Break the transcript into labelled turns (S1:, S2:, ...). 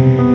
S1: Mm-hmm.